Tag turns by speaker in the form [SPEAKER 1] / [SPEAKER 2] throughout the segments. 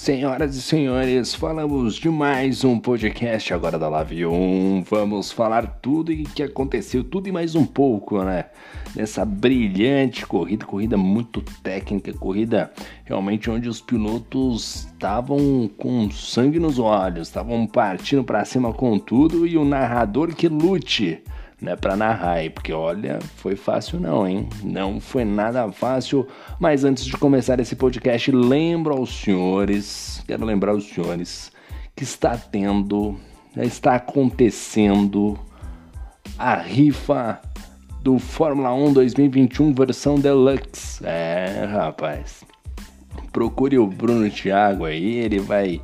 [SPEAKER 1] Senhoras e senhores, falamos de mais um podcast agora da Live 1. Vamos falar tudo o que aconteceu, tudo e mais um pouco, né? Nessa brilhante corrida, corrida muito técnica, corrida realmente onde os pilotos estavam com sangue nos olhos, estavam partindo para cima com tudo e o narrador que lute né, para narrar aí, porque olha, foi fácil não, hein? Não foi nada fácil. Mas antes de começar esse podcast, lembro aos senhores, quero lembrar aos senhores que está tendo, está acontecendo a rifa do Fórmula 1 2021 versão Deluxe. É, rapaz. Procure o Bruno Thiago aí, ele vai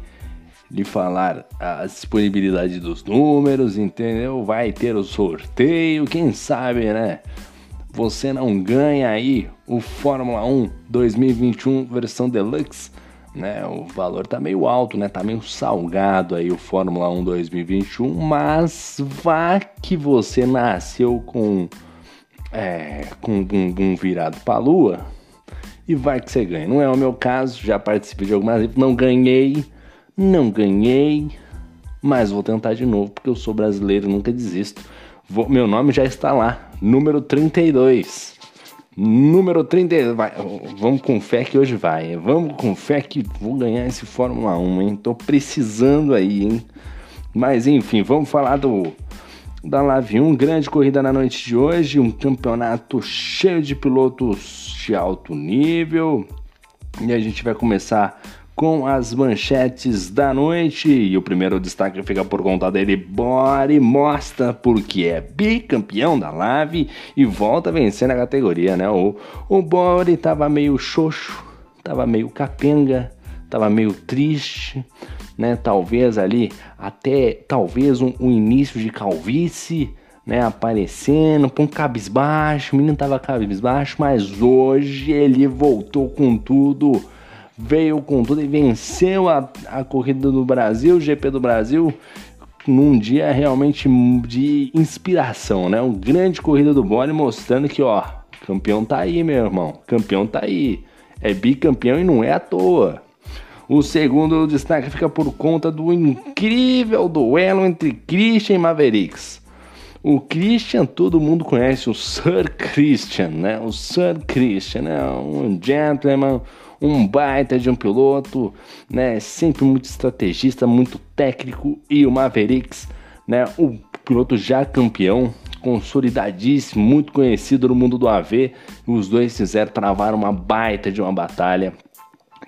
[SPEAKER 1] lhe falar a disponibilidade dos números, entendeu? Vai ter o sorteio, quem sabe, né? Você não ganha aí o Fórmula 1 2021 versão deluxe, né? O valor tá meio alto, né? Tá meio salgado aí o Fórmula 1 2021, mas vá que você nasceu com é, com um bumbum virado pra lua e vai que você ganha. Não é o meu caso, já participei de algumas não ganhei não ganhei, mas vou tentar de novo porque eu sou brasileiro, nunca desisto. Vou, meu nome já está lá, número 32. Número 32. Vai, vamos com fé que hoje vai. Vamos com fé que vou ganhar esse Fórmula 1, hein? Tô precisando aí, hein? Mas enfim, vamos falar do da Live 1, grande corrida na noite de hoje, um campeonato cheio de pilotos de alto nível. E a gente vai começar com as manchetes da noite. E o primeiro destaque fica por conta dele. Bore mostra porque é bicampeão da Lave e volta a vencer na categoria, né? O, o Bore tava meio xoxo, tava meio capenga, tava meio triste, né? Talvez ali até talvez um, um início de calvície. Né, aparecendo, com cabisbaixo, o menino tava cabisbaixo, mas hoje ele voltou com tudo, veio com tudo e venceu a, a corrida do Brasil, o GP do Brasil, num dia realmente de inspiração, né? Um grande corrida do Bore mostrando que, ó, campeão tá aí, meu irmão, campeão tá aí. É bicampeão e não é à toa. O segundo destaque fica por conta do incrível duelo entre Christian e Mavericks. O Christian, todo mundo conhece, o Sir Christian, né? O Sir Christian, né? Um gentleman, um baita de um piloto, né? Sempre muito estrategista, muito técnico e o Mavericks, né? O piloto já campeão, consolidadíssimo, muito conhecido no mundo do AV. Os dois fizeram travar uma baita de uma batalha.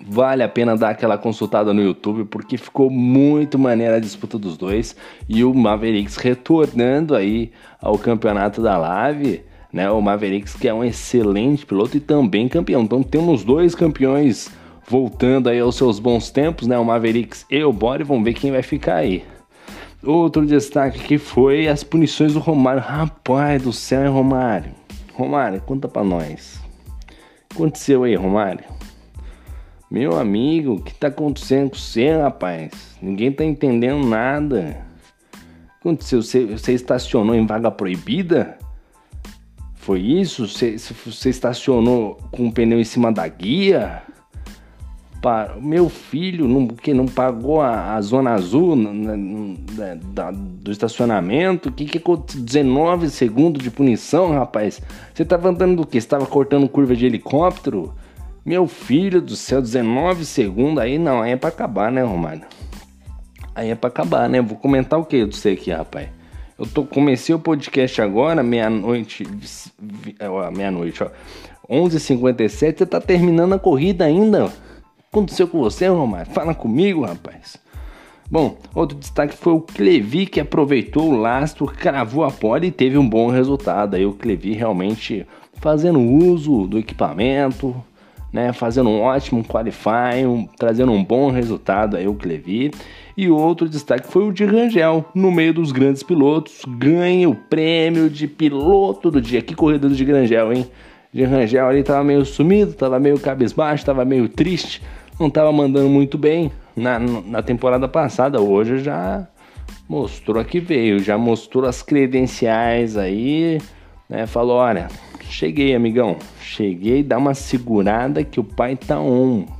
[SPEAKER 1] Vale a pena dar aquela consultada no YouTube porque ficou muito maneira a disputa dos dois e o Mavericks retornando aí ao campeonato da Live né? O Mavericks que é um excelente piloto e também campeão. Então temos dois campeões voltando aí aos seus bons tempos, né? O Mavericks e o Bore, vamos ver quem vai ficar aí. Outro destaque que foi as punições do Romário. Rapaz do céu, hein, Romário? Romário, conta pra nós. O que aconteceu aí, Romário? Meu amigo, o que tá acontecendo com você, rapaz? Ninguém tá entendendo nada. O que aconteceu? Você, você estacionou em vaga proibida? Foi isso? Você, você estacionou com o pneu em cima da guia? Para, meu filho não, que não pagou a, a zona azul na, na, da, do estacionamento? Que que 19 segundos de punição, rapaz? Você tava andando do que? Estava cortando curva de helicóptero? Meu filho do céu, 19 segundos aí não, aí é para acabar, né, Romário? Aí é para acabar, né? Vou comentar o que eu sei aqui, rapaz. Eu tô, comecei o podcast agora, meia-noite. Meia-noite, ó. 11h57, você tá terminando a corrida ainda. Aconteceu com você, Romário? Fala comigo, rapaz. Bom, outro destaque foi o Clevi que aproveitou o lastro, cravou a pole e teve um bom resultado. Aí o Clevi realmente fazendo uso do equipamento, né, fazendo um ótimo qualifying, trazendo um bom resultado aí o Clevi. E outro destaque foi o de Rangel, no meio dos grandes pilotos, ganha o prêmio de piloto do dia. Que corrida do de Rangel, hein? De Rangel ali tava meio sumido, tava meio cabisbaixo, tava meio triste, não tava mandando muito bem na, na temporada passada. Hoje já mostrou que veio, já mostrou as credenciais aí, né? Falou: olha, cheguei, amigão, cheguei, dá uma segurada que o pai tá on.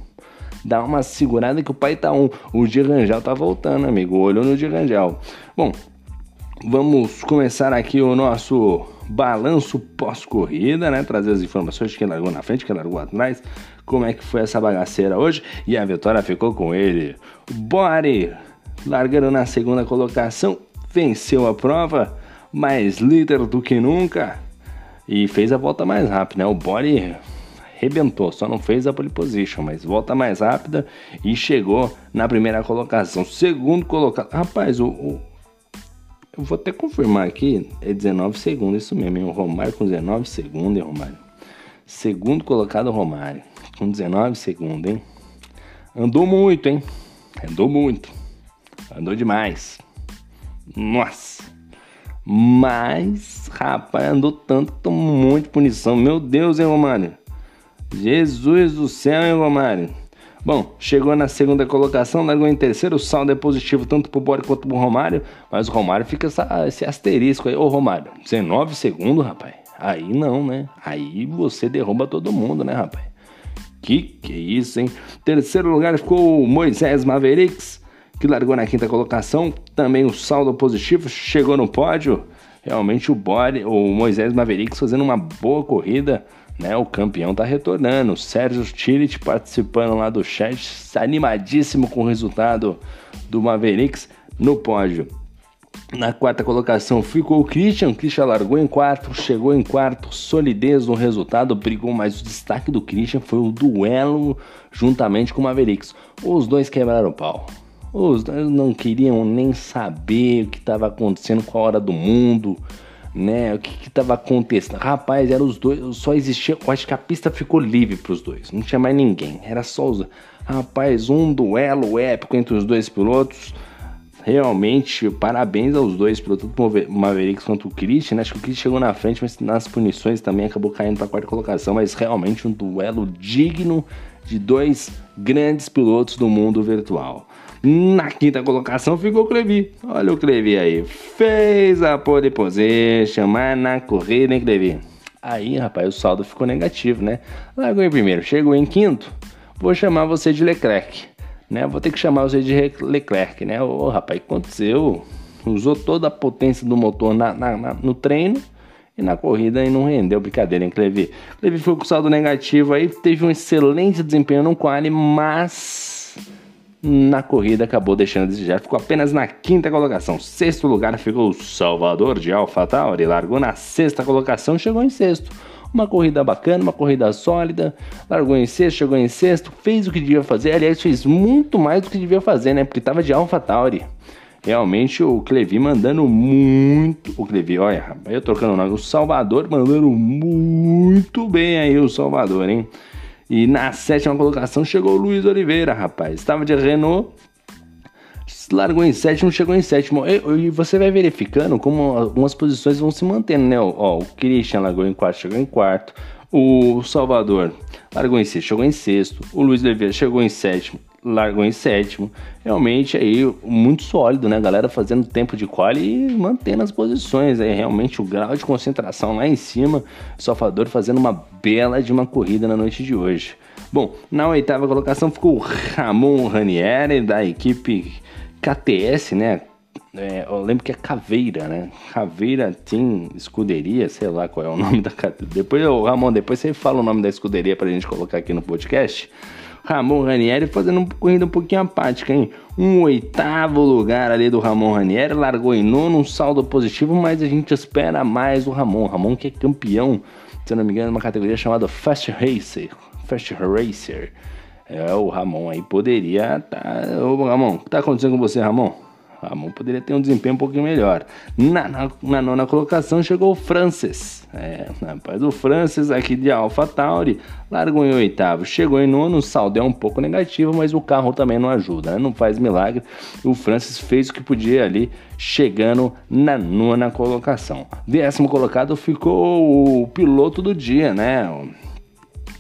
[SPEAKER 1] Dá uma segurada que o pai tá um. O Dirangel tá voltando, amigo. Olhou no Dirangel. Bom, vamos começar aqui o nosso balanço pós-corrida, né? Trazer as informações de quem largou na frente, quem largou atrás, como é que foi essa bagaceira hoje. E a vitória ficou com ele. Bore, largando na segunda colocação, venceu a prova, mais líder do que nunca. E fez a volta mais rápida, né? O Bore rebentou, só não fez a pole position, mas volta mais rápida e chegou na primeira colocação. Segundo colocado, rapaz, o, o eu vou até confirmar aqui, é 19 segundos, isso mesmo, hein? o Romário com 19 segundos, hein, Romário? Segundo colocado, Romário, com 19 segundos, hein? Andou muito, hein? Andou muito. Andou demais. Nossa. Mas, rapaz, andou tanto tomou de punição. Meu Deus, hein, Romário? Jesus do céu, hein, Romário? Bom, chegou na segunda colocação, largou em terceiro, o saldo é positivo tanto pro Bore quanto pro Romário, mas o Romário fica essa, esse asterisco aí. Ô Romário, 19 segundos, rapaz. Aí não, né? Aí você derruba todo mundo, né, rapaz? Que que é isso, hein? Terceiro lugar ficou o Moisés Mavericks, que largou na quinta colocação. Também o saldo positivo, chegou no pódio. Realmente o Bore, o Moisés Mavericks fazendo uma boa corrida né? O campeão tá retornando. Sérgio Tillich participando lá do chat, animadíssimo com o resultado do Mavericks no pódio. Na quarta colocação ficou o Christian. O Christian largou em quarto, chegou em quarto, solidez no resultado, brigou, mas o destaque do Christian foi o duelo juntamente com o Mavericks. Os dois quebraram o pau. Os dois não queriam nem saber o que estava acontecendo com a hora do mundo né? O que que tava acontecendo? Rapaz, eram os dois, só existia, eu acho que a pista ficou livre para os dois, não tinha mais ninguém, era só os. Rapaz, um duelo épico entre os dois pilotos. Realmente, parabéns aos dois, pilotos, tanto Mavericks quanto o Christian. Né? Acho que o Christian chegou na frente, mas nas punições também acabou caindo para a quarta colocação. Mas realmente um duelo digno de dois grandes pilotos do mundo virtual. Na quinta colocação ficou o Clevi. Olha o Clevi aí. Fez a pole position, mas na corrida, hein, Clevi? Aí, rapaz, o saldo ficou negativo, né? Largou em primeiro, chegou em quinto. Vou chamar você de Leclerc, né? Vou ter que chamar você de Leclerc, né? Ô, rapaz, o que aconteceu? Usou toda a potência do motor na, na, na, no treino e na corrida e não rendeu. Brincadeira, hein, Clevi? Clevi foi com saldo negativo aí, teve um excelente desempenho no quali, mas na corrida acabou deixando desejar, ficou apenas na quinta colocação. Sexto lugar ficou o Salvador de AlphaTauri, largou na sexta colocação, chegou em sexto. Uma corrida bacana, uma corrida sólida, largou em sexto, chegou em sexto, fez o que devia fazer, aliás, fez muito mais do que devia fazer, né? Porque estava de AlphaTauri. Realmente o Clevi mandando muito. O Clevi, olha, rapaz, eu trocando o nome. O Salvador mandando muito bem aí, o Salvador, hein? E na sétima colocação chegou o Luiz Oliveira, rapaz. Estava de Renault, largou em sétimo, chegou em sétimo. E, você vai verificando como algumas posições vão se mantendo, né? Ó, o Christian largou em quarto, chegou em quarto. O Salvador largou em sexto, chegou em sexto. O Luiz Oliveira chegou em sétimo, largou em sétimo. Realmente aí muito sólido, né? Galera fazendo tempo de quali e mantendo as posições. É realmente o grau de concentração lá em cima. O Salvador fazendo uma bela de uma corrida na noite de hoje. Bom, na oitava colocação ficou o Ramon Ranieri da equipe KTS, né? É, eu lembro que é Caveira, né? Caveira tem escuderia, sei lá qual é o nome da. Depois, Ramon, depois você fala o nome da escuderia pra gente colocar aqui no podcast. Ramon Ranieri fazendo uma corrida um pouquinho apática, hein? Um oitavo lugar ali do Ramon Ranieri, largou em nono, um saldo positivo, mas a gente espera mais o Ramon. Ramon que é campeão, se não me engano, uma categoria chamada Fast Racer. Fast Racer. É, o Ramon aí poderia tá... Ô, Ramon, o que tá acontecendo com você, Ramon? Ramon poderia ter um desempenho um pouquinho melhor. Na, na, na nona colocação chegou o Francis. É, rapaz, o Francis aqui de Alpha Tauri largou em oitavo, chegou em nono, o saldo é um pouco negativo, mas o carro também não ajuda, né? não faz milagre. O Francis fez o que podia ali, chegando na nona colocação. Décimo colocado ficou o piloto do dia, né?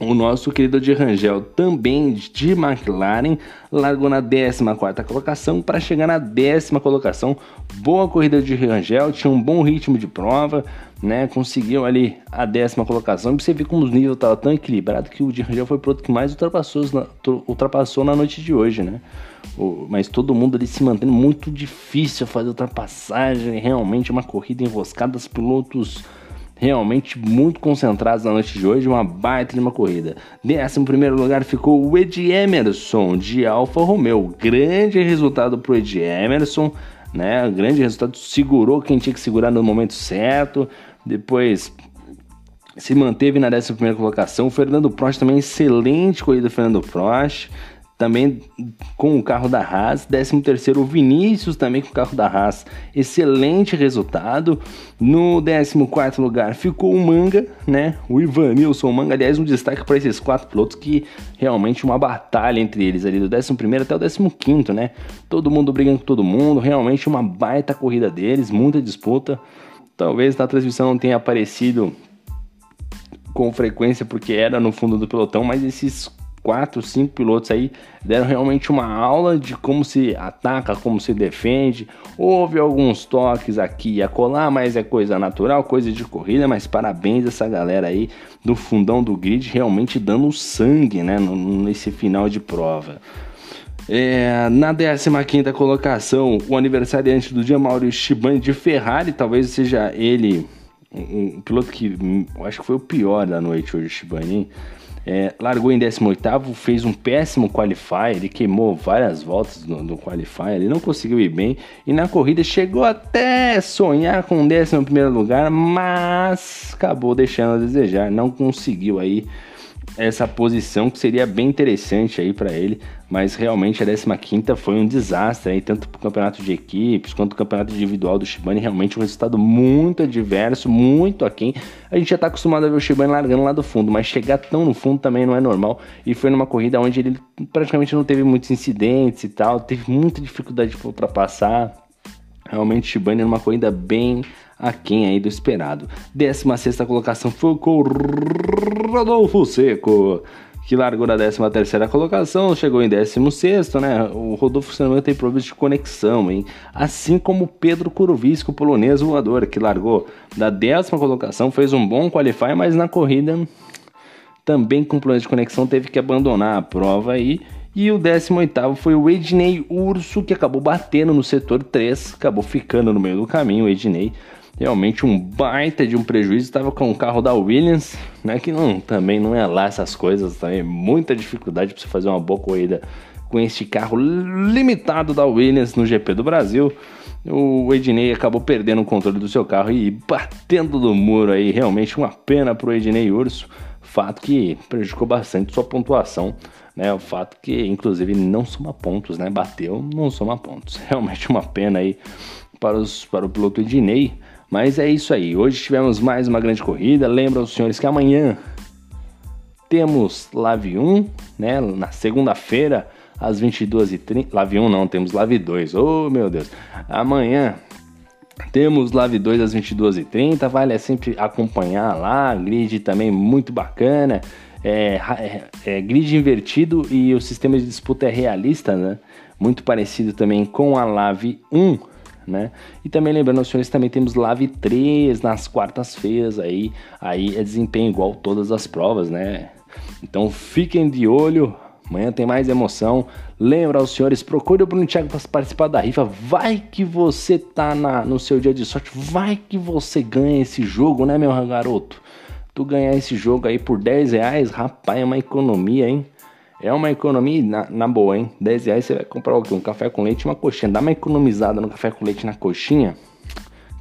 [SPEAKER 1] O nosso querido de Rangel, também de McLaren, largou na 14 colocação para chegar na décima colocação. Boa corrida de Rangel, tinha um bom ritmo de prova, né? Conseguiu ali a décima colocação. E você vê como os níveis estavam tão equilibrados que o de Rangel foi o piloto que mais ultrapassou, ultrapassou na noite de hoje, né? mas todo mundo ali se mantendo muito difícil fazer ultrapassagem. Realmente uma corrida enroscada, os pilotos realmente muito concentrados na noite de hoje, uma baita de uma corrida. Décimo primeiro lugar ficou o Ed Emerson de Alfa Romeo. Grande resultado para o Ed Emerson, né? Grande resultado, segurou quem tinha que segurar no momento certo. Depois se manteve na 11 primeira colocação. O Fernando Prost também excelente corrida do Fernando Prost também com o carro da Haas. 13 terceiro, o Vinícius também com o carro da Haas. Excelente resultado. No 14 lugar ficou o Manga, né? O Ivanilson Manga. Aliás, um destaque para esses quatro pilotos que realmente uma batalha entre eles ali, do 11 até o 15, né? Todo mundo brigando com todo mundo. Realmente uma baita corrida deles, muita disputa. Talvez na transmissão não tenha aparecido com frequência porque era no fundo do pelotão, mas esses quatro, cinco pilotos aí deram realmente uma aula de como se ataca, como se defende. Houve alguns toques aqui e acolá, mas é coisa natural, coisa de corrida. Mas parabéns essa galera aí do fundão do grid, realmente dando sangue né, nesse final de prova. É, na 15 colocação, o aniversariante do dia, Mauro Shibani de Ferrari, talvez seja ele um, um piloto que hum, acho que foi o pior da noite hoje, Shibani. É, largou em 18, fez um péssimo qualify, ele queimou várias voltas no, no qualify, ele não conseguiu ir bem e na corrida chegou até sonhar com o 11 lugar, mas acabou deixando a desejar, não conseguiu aí essa posição que seria bem interessante aí para ele, mas realmente a 15 foi um desastre aí, tanto para o campeonato de equipes quanto o campeonato individual do Shibane, realmente um resultado muito adverso, muito aquém. A gente já está acostumado a ver o Shibane largando lá do fundo, mas chegar tão no fundo também não é normal, e foi numa corrida onde ele praticamente não teve muitos incidentes e tal, teve muita dificuldade para passar. Realmente Shibane numa corrida bem aquém aí do esperado. 16 colocação foi com Rodolfo Seco, que largou na 13 colocação, chegou em 16, né? O Rodolfo Seco tem problemas de conexão, hein? Assim como Pedro Kurovic, o polonês voador, que largou da décima colocação, fez um bom qualify, mas na corrida também com problemas de conexão teve que abandonar a prova aí. E o 18 foi o Ednei Urso, que acabou batendo no setor 3, acabou ficando no meio do caminho, o Ednei realmente um baita de um prejuízo. Estava com o carro da Williams, né? Que não, também não é lá essas coisas, também muita dificuldade para você fazer uma boa corrida com este carro limitado da Williams no GP do Brasil. O Ednei acabou perdendo o controle do seu carro e batendo no muro aí, realmente uma pena para o Ednei Urso. Fato que prejudicou bastante sua pontuação, né? O fato que, inclusive, não soma pontos, né? Bateu, não soma pontos. Realmente uma pena aí para, os, para o piloto Ednei. Mas é isso aí. Hoje tivemos mais uma grande corrida. Lembra os senhores que amanhã temos Live 1, né? Na segunda-feira, às 22h30. Live 1 não, temos Live 2. Oh, meu Deus. Amanhã temos Live 2 às 22h30. Vale é sempre acompanhar lá. Grid também muito bacana. É, é, é, grid invertido e o sistema de disputa é realista, né? Muito parecido também com a Live 1 né? E também lembrando aos senhores, também temos Live 3 nas quartas-feiras aí, aí é desempenho igual todas as provas, né? Então fiquem de olho, amanhã tem mais emoção. Lembra aos senhores, procure o Bruno Thiago para participar da rifa. Vai que você tá na, no seu dia de sorte, vai que você ganha esse jogo, né, meu garoto? Tu ganhar esse jogo aí por 10 reais, rapaz, é uma economia, hein? É uma economia na, na, boa, hein? 10 reais você vai comprar o quê? Um café com leite e uma coxinha. Dá uma economizada no café com leite na coxinha.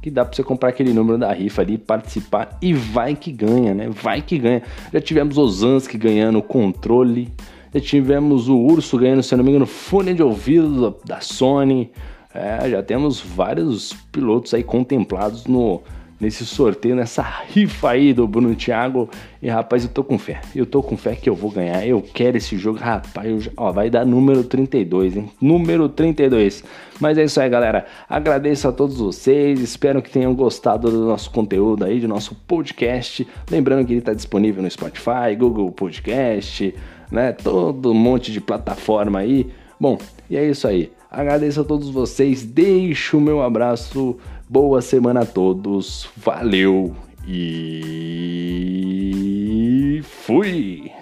[SPEAKER 1] Que dá pra você comprar aquele número da rifa ali, participar e vai que ganha, né? Vai que ganha. Já tivemos o Zansky ganhando controle. Já tivemos o Urso ganhando, se não me engano, fone de ouvido da Sony. É, já temos vários pilotos aí contemplados no nesse sorteio, nessa rifa aí do Bruno Thiago. E rapaz, eu tô com fé. Eu tô com fé que eu vou ganhar. Eu quero esse jogo, rapaz. Já, ó, vai dar número 32, hein? Número 32. Mas é isso aí, galera. Agradeço a todos vocês. Espero que tenham gostado do nosso conteúdo aí, do nosso podcast. Lembrando que ele tá disponível no Spotify, Google Podcast, né? Todo um monte de plataforma aí. Bom, e é isso aí. Agradeço a todos vocês. Deixo o meu abraço Boa semana a todos, valeu e fui!